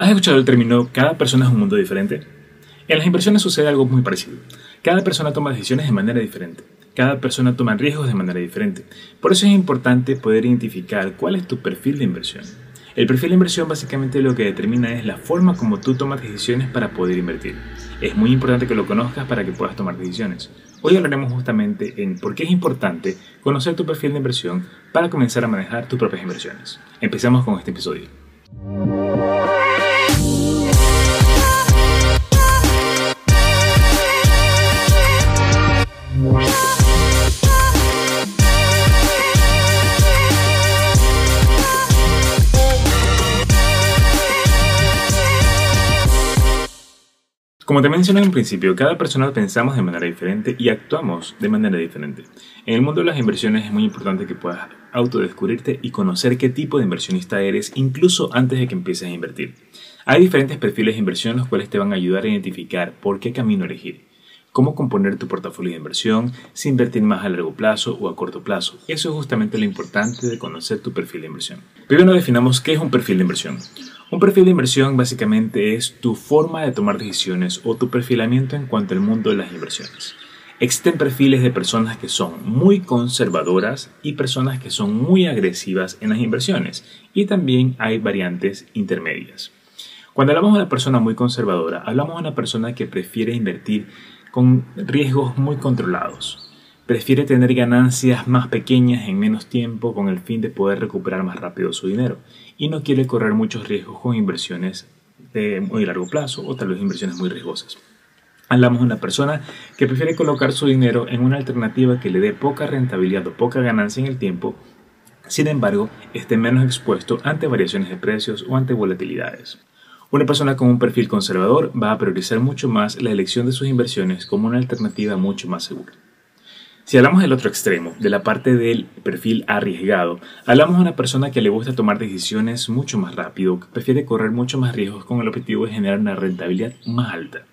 ¿Has escuchado el término cada persona es un mundo diferente? En las inversiones sucede algo muy parecido. Cada persona toma decisiones de manera diferente. Cada persona toma riesgos de manera diferente. Por eso es importante poder identificar cuál es tu perfil de inversión. El perfil de inversión básicamente lo que determina es la forma como tú tomas decisiones para poder invertir. Es muy importante que lo conozcas para que puedas tomar decisiones. Hoy hablaremos justamente en por qué es importante conocer tu perfil de inversión para comenzar a manejar tus propias inversiones. Empezamos con este episodio. Como te mencioné en principio, cada persona pensamos de manera diferente y actuamos de manera diferente. En el mundo de las inversiones es muy importante que puedas autodescubrirte y conocer qué tipo de inversionista eres incluso antes de que empieces a invertir. Hay diferentes perfiles de inversión los cuales te van a ayudar a identificar por qué camino elegir, cómo componer tu portafolio de inversión, si invertir más a largo plazo o a corto plazo. Eso es justamente lo importante de conocer tu perfil de inversión. Primero definamos qué es un perfil de inversión. Un perfil de inversión básicamente es tu forma de tomar decisiones o tu perfilamiento en cuanto al mundo de las inversiones. Existen perfiles de personas que son muy conservadoras y personas que son muy agresivas en las inversiones y también hay variantes intermedias. Cuando hablamos de una persona muy conservadora, hablamos de una persona que prefiere invertir con riesgos muy controlados, prefiere tener ganancias más pequeñas en menos tiempo con el fin de poder recuperar más rápido su dinero y no quiere correr muchos riesgos con inversiones de muy largo plazo o tal vez inversiones muy riesgosas. Hablamos de una persona que prefiere colocar su dinero en una alternativa que le dé poca rentabilidad o poca ganancia en el tiempo, sin embargo, esté menos expuesto ante variaciones de precios o ante volatilidades. Una persona con un perfil conservador va a priorizar mucho más la elección de sus inversiones como una alternativa mucho más segura. Si hablamos del otro extremo, de la parte del perfil arriesgado, hablamos de una persona que le gusta tomar decisiones mucho más rápido, que prefiere correr mucho más riesgos con el objetivo de generar una rentabilidad más alta.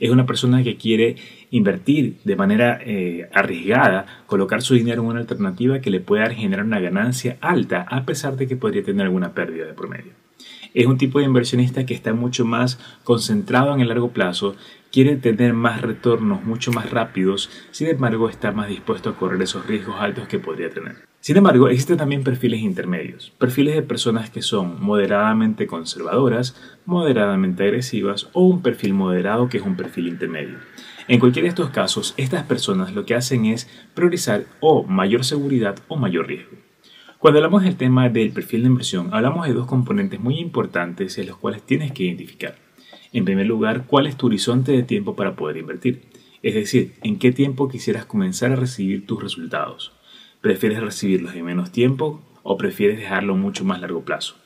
Es una persona que quiere invertir de manera eh, arriesgada, colocar su dinero en una alternativa que le pueda generar una ganancia alta a pesar de que podría tener alguna pérdida de promedio. Es un tipo de inversionista que está mucho más concentrado en el largo plazo, quiere tener más retornos mucho más rápidos, sin embargo está más dispuesto a correr esos riesgos altos que podría tener. Sin embargo, existen también perfiles intermedios, perfiles de personas que son moderadamente conservadoras, moderadamente agresivas o un perfil moderado que es un perfil intermedio. En cualquiera de estos casos, estas personas lo que hacen es priorizar o mayor seguridad o mayor riesgo. Cuando hablamos del tema del perfil de inversión, hablamos de dos componentes muy importantes en los cuales tienes que identificar. En primer lugar, cuál es tu horizonte de tiempo para poder invertir. Es decir, en qué tiempo quisieras comenzar a recibir tus resultados. ¿Prefieres recibirlos en menos tiempo o prefieres dejarlo mucho más largo plazo?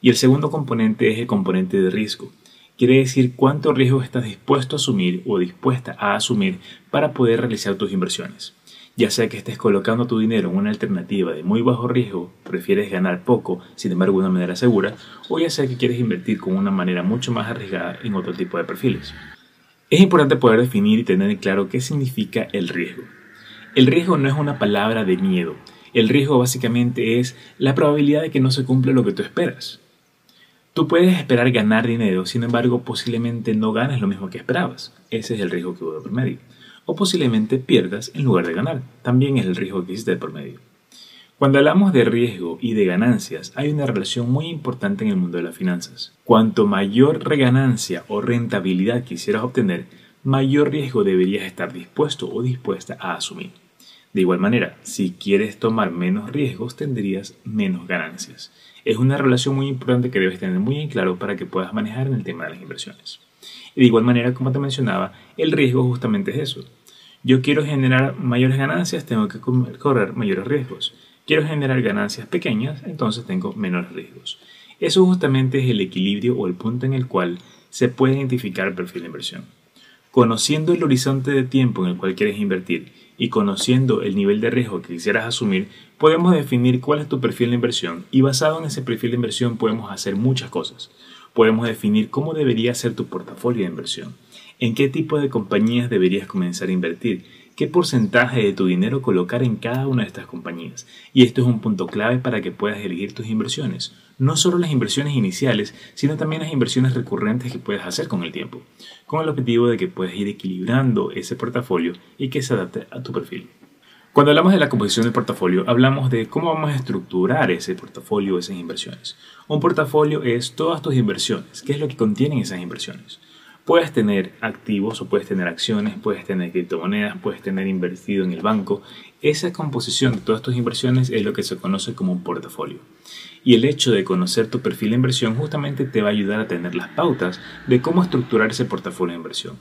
Y el segundo componente es el componente de riesgo. Quiere decir cuánto riesgo estás dispuesto a asumir o dispuesta a asumir para poder realizar tus inversiones. Ya sea que estés colocando tu dinero en una alternativa de muy bajo riesgo, prefieres ganar poco, sin embargo de una manera segura, o ya sea que quieres invertir con una manera mucho más arriesgada en otro tipo de perfiles. Es importante poder definir y tener claro qué significa el riesgo. El riesgo no es una palabra de miedo, el riesgo básicamente es la probabilidad de que no se cumpla lo que tú esperas. Tú puedes esperar ganar dinero, sin embargo posiblemente no ganes lo mismo que esperabas. Ese es el riesgo que hubo por medio o posiblemente pierdas en lugar de ganar. También es el riesgo que existe por medio. Cuando hablamos de riesgo y de ganancias, hay una relación muy importante en el mundo de las finanzas. Cuanto mayor ganancia o rentabilidad quisieras obtener, mayor riesgo deberías estar dispuesto o dispuesta a asumir. De igual manera, si quieres tomar menos riesgos, tendrías menos ganancias. Es una relación muy importante que debes tener muy en claro para que puedas manejar en el tema de las inversiones. Y de igual manera, como te mencionaba, el riesgo justamente es eso. Yo quiero generar mayores ganancias, tengo que correr mayores riesgos. Quiero generar ganancias pequeñas, entonces tengo menores riesgos. Eso justamente es el equilibrio o el punto en el cual se puede identificar el perfil de inversión. Conociendo el horizonte de tiempo en el cual quieres invertir y conociendo el nivel de riesgo que quisieras asumir, podemos definir cuál es tu perfil de inversión y basado en ese perfil de inversión podemos hacer muchas cosas podemos definir cómo debería ser tu portafolio de inversión, en qué tipo de compañías deberías comenzar a invertir, qué porcentaje de tu dinero colocar en cada una de estas compañías. Y esto es un punto clave para que puedas elegir tus inversiones. No solo las inversiones iniciales, sino también las inversiones recurrentes que puedes hacer con el tiempo, con el objetivo de que puedas ir equilibrando ese portafolio y que se adapte a tu perfil. Cuando hablamos de la composición del portafolio, hablamos de cómo vamos a estructurar ese portafolio, esas inversiones. Un portafolio es todas tus inversiones, qué es lo que contienen esas inversiones. Puedes tener activos o puedes tener acciones, puedes tener criptomonedas, puedes tener invertido en el banco. Esa composición de todas tus inversiones es lo que se conoce como un portafolio. Y el hecho de conocer tu perfil de inversión justamente te va a ayudar a tener las pautas de cómo estructurar ese portafolio de inversión.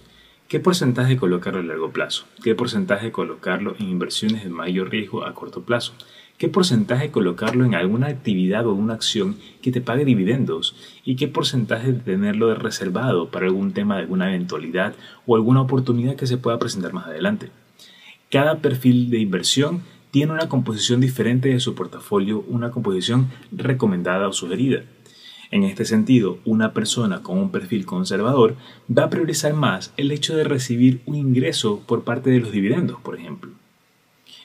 ¿Qué porcentaje colocarlo a largo plazo? ¿Qué porcentaje colocarlo en inversiones de mayor riesgo a corto plazo? Qué porcentaje colocarlo en alguna actividad o una acción que te pague dividendos y qué porcentaje tenerlo reservado para algún tema de alguna eventualidad o alguna oportunidad que se pueda presentar más adelante. Cada perfil de inversión tiene una composición diferente de su portafolio, una composición recomendada o sugerida. En este sentido, una persona con un perfil conservador va a priorizar más el hecho de recibir un ingreso por parte de los dividendos, por ejemplo.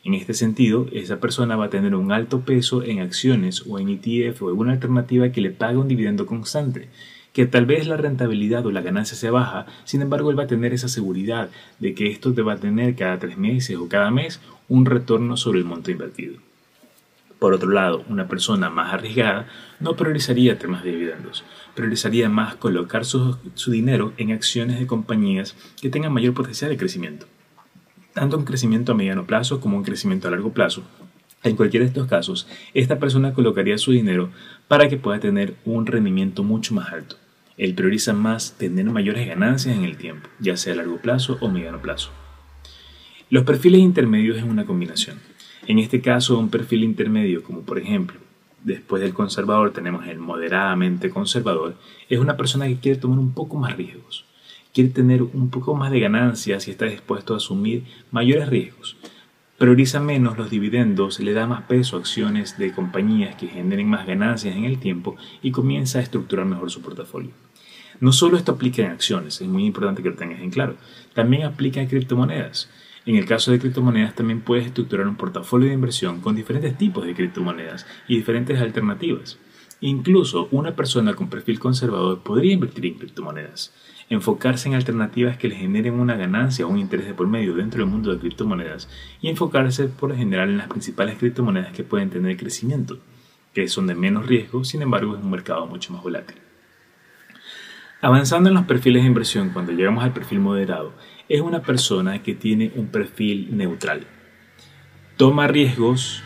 En este sentido, esa persona va a tener un alto peso en acciones o en ETF o alguna alternativa que le pague un dividendo constante, que tal vez la rentabilidad o la ganancia sea baja, sin embargo él va a tener esa seguridad de que esto te va a tener cada tres meses o cada mes un retorno sobre el monto invertido. Por otro lado, una persona más arriesgada no priorizaría temas de dividendos, priorizaría más colocar su, su dinero en acciones de compañías que tengan mayor potencial de crecimiento tanto un crecimiento a mediano plazo como un crecimiento a largo plazo. En cualquiera de estos casos, esta persona colocaría su dinero para que pueda tener un rendimiento mucho más alto. Él prioriza más tener mayores ganancias en el tiempo, ya sea a largo plazo o mediano plazo. Los perfiles intermedios es una combinación. En este caso, un perfil intermedio, como por ejemplo, después del conservador tenemos el moderadamente conservador, es una persona que quiere tomar un poco más riesgos quiere tener un poco más de ganancias y está dispuesto a asumir mayores riesgos. Prioriza menos los dividendos, le da más peso a acciones de compañías que generen más ganancias en el tiempo y comienza a estructurar mejor su portafolio. No solo esto aplica en acciones, es muy importante que lo tengas en claro, también aplica en criptomonedas. En el caso de criptomonedas también puedes estructurar un portafolio de inversión con diferentes tipos de criptomonedas y diferentes alternativas. Incluso una persona con perfil conservador podría invertir en criptomonedas enfocarse en alternativas que le generen una ganancia o un interés de por medio dentro del mundo de criptomonedas y enfocarse por lo general en las principales criptomonedas que pueden tener crecimiento, que son de menos riesgo, sin embargo es un mercado mucho más volátil. Avanzando en los perfiles de inversión, cuando llegamos al perfil moderado, es una persona que tiene un perfil neutral. Toma riesgos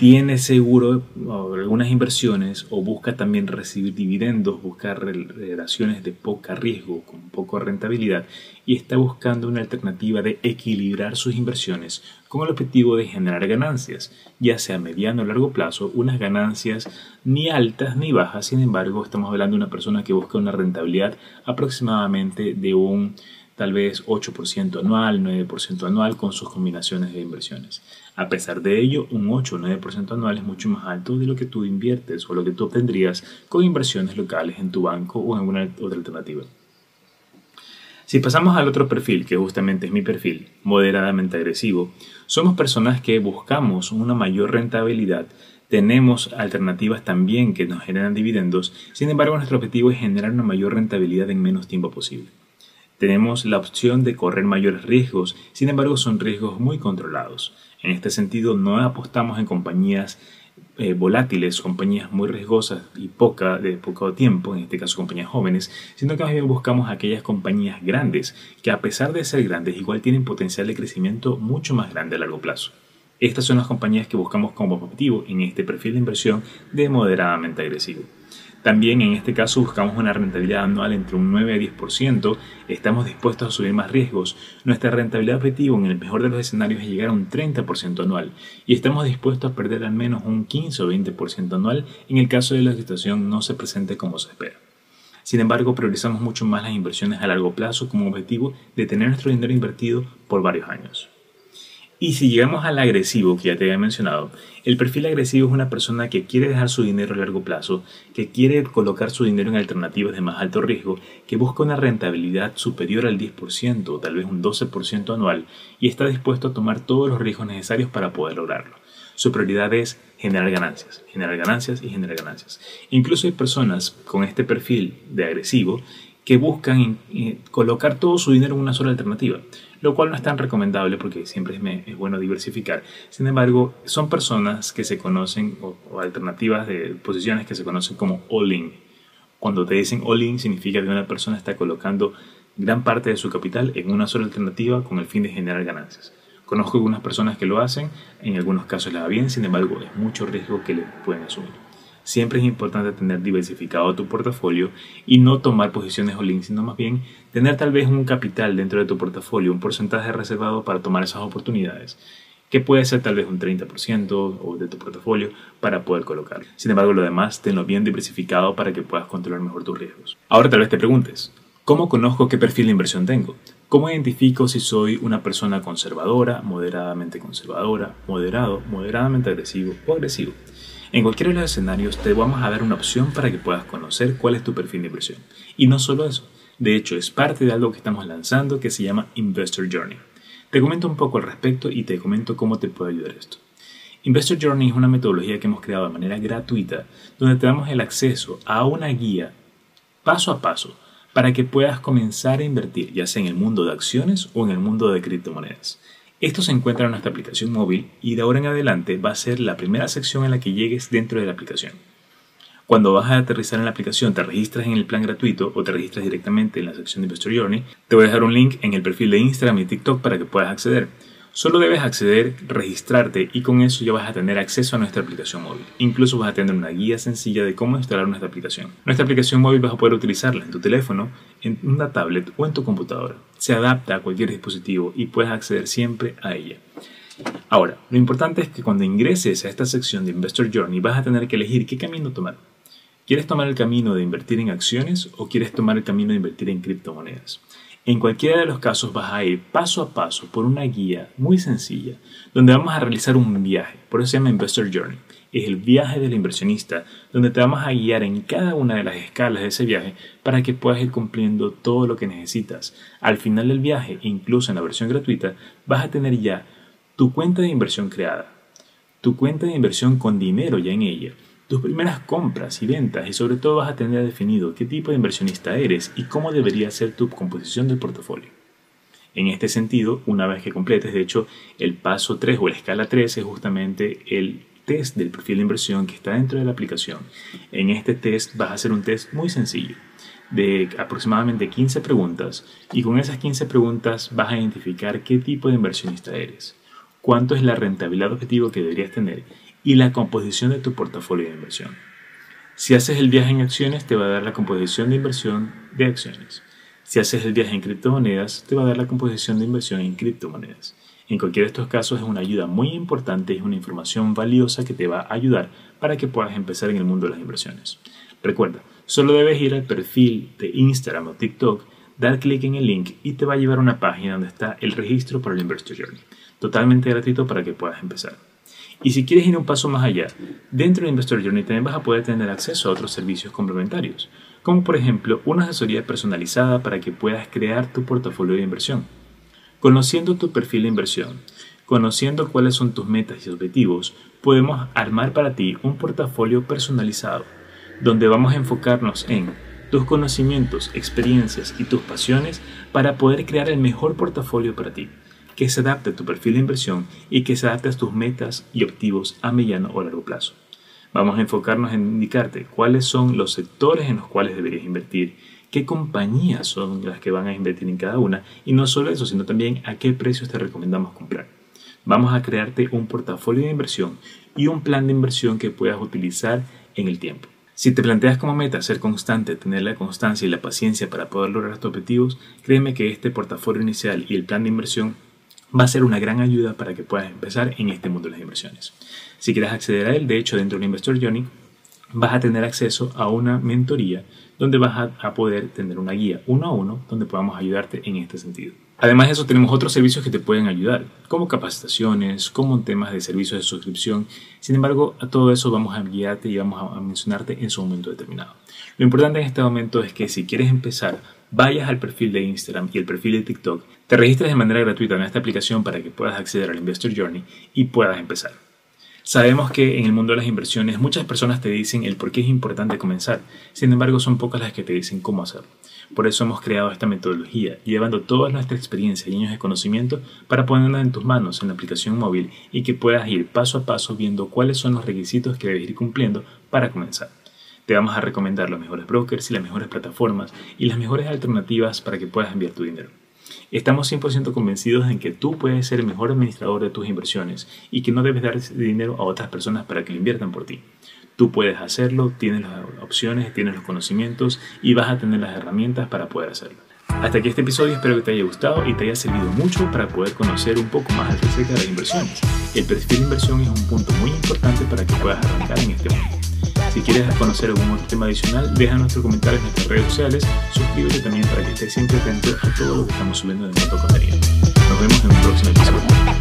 tiene seguro algunas inversiones o busca también recibir dividendos, busca relaciones de poca riesgo, con poca rentabilidad y está buscando una alternativa de equilibrar sus inversiones con el objetivo de generar ganancias, ya sea a mediano o largo plazo, unas ganancias ni altas ni bajas, sin embargo estamos hablando de una persona que busca una rentabilidad aproximadamente de un tal vez 8% anual, 9% anual con sus combinaciones de inversiones. A pesar de ello, un 8 o 9% anual es mucho más alto de lo que tú inviertes o lo que tú obtendrías con inversiones locales en tu banco o en alguna otra alternativa. Si pasamos al otro perfil, que justamente es mi perfil, moderadamente agresivo, somos personas que buscamos una mayor rentabilidad, tenemos alternativas también que nos generan dividendos, sin embargo nuestro objetivo es generar una mayor rentabilidad en menos tiempo posible. Tenemos la opción de correr mayores riesgos, sin embargo son riesgos muy controlados. En este sentido, no apostamos en compañías eh, volátiles, compañías muy riesgosas y poca, de poco tiempo, en este caso compañías jóvenes, sino que más bien buscamos aquellas compañías grandes que a pesar de ser grandes igual tienen potencial de crecimiento mucho más grande a largo plazo. Estas son las compañías que buscamos como objetivo en este perfil de inversión de moderadamente agresivo. También en este caso buscamos una rentabilidad anual entre un 9 a 10%, estamos dispuestos a subir más riesgos. Nuestra rentabilidad objetivo en el mejor de los escenarios es llegar a un 30% anual y estamos dispuestos a perder al menos un 15 o 20% anual en el caso de la situación no se presente como se espera. Sin embargo, priorizamos mucho más las inversiones a largo plazo como objetivo de tener nuestro dinero invertido por varios años. Y si llegamos al agresivo que ya te había mencionado, el perfil agresivo es una persona que quiere dejar su dinero a largo plazo, que quiere colocar su dinero en alternativas de más alto riesgo, que busca una rentabilidad superior al 10% o tal vez un 12% anual y está dispuesto a tomar todos los riesgos necesarios para poder lograrlo. Su prioridad es generar ganancias, generar ganancias y generar ganancias. Incluso hay personas con este perfil de agresivo que buscan eh, colocar todo su dinero en una sola alternativa lo cual no es tan recomendable porque siempre es, bueno diversificar. Sin embargo, son personas que se conocen o, alternativas de posiciones que se conocen como all-in. Cuando te dicen all-in significa que una persona está colocando gran parte de su capital en una sola alternativa con el fin de generar ganancias. Conozco algunas personas que lo hacen, en algunos casos les va bien, sin embargo es mucho riesgo que le pueden asumir siempre es importante tener diversificado tu portafolio y no tomar posiciones all-in, sino más bien tener tal vez un capital dentro de tu portafolio, un porcentaje reservado para tomar esas oportunidades, que puede ser tal vez un 30% de tu portafolio para poder colocar. Sin embargo, lo demás, tenlo bien diversificado para que puedas controlar mejor tus riesgos. Ahora tal vez te preguntes, ¿cómo conozco qué perfil de inversión tengo? ¿Cómo identifico si soy una persona conservadora, moderadamente conservadora, moderado, moderadamente agresivo o agresivo? En cualquiera de los escenarios te vamos a dar una opción para que puedas conocer cuál es tu perfil de inversión. Y no solo eso, de hecho es parte de algo que estamos lanzando que se llama Investor Journey. Te comento un poco al respecto y te comento cómo te puede ayudar esto. Investor Journey es una metodología que hemos creado de manera gratuita donde te damos el acceso a una guía paso a paso para que puedas comenzar a invertir ya sea en el mundo de acciones o en el mundo de criptomonedas. Esto se encuentra en nuestra aplicación móvil y de ahora en adelante va a ser la primera sección en la que llegues dentro de la aplicación. Cuando vas a aterrizar en la aplicación, te registras en el plan gratuito o te registras directamente en la sección de Investor Journey, te voy a dejar un link en el perfil de Instagram y TikTok para que puedas acceder. Solo debes acceder, registrarte y con eso ya vas a tener acceso a nuestra aplicación móvil. Incluso vas a tener una guía sencilla de cómo instalar nuestra aplicación. Nuestra aplicación móvil vas a poder utilizarla en tu teléfono, en una tablet o en tu computadora. Se adapta a cualquier dispositivo y puedes acceder siempre a ella. Ahora, lo importante es que cuando ingreses a esta sección de Investor Journey vas a tener que elegir qué camino tomar. ¿Quieres tomar el camino de invertir en acciones o quieres tomar el camino de invertir en criptomonedas? En cualquiera de los casos vas a ir paso a paso por una guía muy sencilla donde vamos a realizar un viaje, por eso se llama Investor Journey. Es el viaje del inversionista donde te vamos a guiar en cada una de las escalas de ese viaje para que puedas ir cumpliendo todo lo que necesitas. Al final del viaje, incluso en la versión gratuita, vas a tener ya tu cuenta de inversión creada, tu cuenta de inversión con dinero ya en ella tus primeras compras y ventas y sobre todo vas a tener definido qué tipo de inversionista eres y cómo debería ser tu composición del portafolio. En este sentido, una vez que completes, de hecho, el paso 3 o la escala 3 es justamente el test del perfil de inversión que está dentro de la aplicación. En este test vas a hacer un test muy sencillo de aproximadamente 15 preguntas y con esas 15 preguntas vas a identificar qué tipo de inversionista eres, cuánto es la rentabilidad objetivo que deberías tener y la composición de tu portafolio de inversión. Si haces el viaje en acciones, te va a dar la composición de inversión de acciones. Si haces el viaje en criptomonedas, te va a dar la composición de inversión en criptomonedas. En cualquiera de estos casos es una ayuda muy importante, es una información valiosa que te va a ayudar para que puedas empezar en el mundo de las inversiones. Recuerda, solo debes ir al perfil de Instagram o TikTok, dar clic en el link y te va a llevar a una página donde está el registro para el Investor Journey. Totalmente gratuito para que puedas empezar. Y si quieres ir un paso más allá, dentro de Investor Journey también vas a poder tener acceso a otros servicios complementarios, como por ejemplo una asesoría personalizada para que puedas crear tu portafolio de inversión. Conociendo tu perfil de inversión, conociendo cuáles son tus metas y objetivos, podemos armar para ti un portafolio personalizado, donde vamos a enfocarnos en tus conocimientos, experiencias y tus pasiones para poder crear el mejor portafolio para ti que se adapte a tu perfil de inversión y que se adapte a tus metas y objetivos a mediano o largo plazo. Vamos a enfocarnos en indicarte cuáles son los sectores en los cuales deberías invertir, qué compañías son las que van a invertir en cada una y no solo eso, sino también a qué precios te recomendamos comprar. Vamos a crearte un portafolio de inversión y un plan de inversión que puedas utilizar en el tiempo. Si te planteas como meta ser constante, tener la constancia y la paciencia para poder lograr tus objetivos, créeme que este portafolio inicial y el plan de inversión va a ser una gran ayuda para que puedas empezar en este mundo de las inversiones. Si quieres acceder a él, de hecho, dentro de Investor Journey, vas a tener acceso a una mentoría donde vas a, poder tener una guía uno a uno donde podamos ayudarte en este sentido. Además de eso, tenemos otros servicios que te pueden ayudar, como capacitaciones, como temas de servicios de suscripción. Sin embargo, a todo eso vamos a guiarte y vamos a mencionarte en su momento determinado. Lo importante en este momento es que si quieres empezar, vayas al perfil de Instagram y el perfil de TikTok, te registres de manera gratuita en esta aplicación para que puedas acceder al Investor Journey y puedas empezar. Sabemos que en el mundo de las inversiones muchas personas te dicen el por qué es importante comenzar, sin embargo son pocas las que te dicen cómo hacerlo. Por eso hemos creado esta metodología, llevando toda nuestra experiencia y años de conocimiento para ponerla en tus manos en la aplicación móvil y que puedas ir paso a paso viendo cuáles son los requisitos que debes ir cumpliendo para comenzar. Te vamos a recomendar los mejores brokers y las mejores plataformas y las mejores alternativas para que puedas enviar tu dinero. Estamos 100% convencidos en que tú puedes ser el mejor administrador de tus inversiones y que no debes dar dinero a otras personas para que lo inviertan por ti. Tú puedes hacerlo, tienes las opciones, tienes los conocimientos y vas a tener las herramientas para poder hacerlo. Hasta aquí este episodio espero que te haya gustado y te haya servido mucho para poder conocer un poco más acerca de las inversiones. El perfil de inversión es un punto muy importante para que puedas arrancar en este mundo. Si quieres conocer algún otro tema adicional, deja nuestro comentario en nuestras redes sociales, suscríbete también para que estés siempre atento a todo lo que estamos subiendo de nuestro contenido. Nos vemos en un próximo episodio.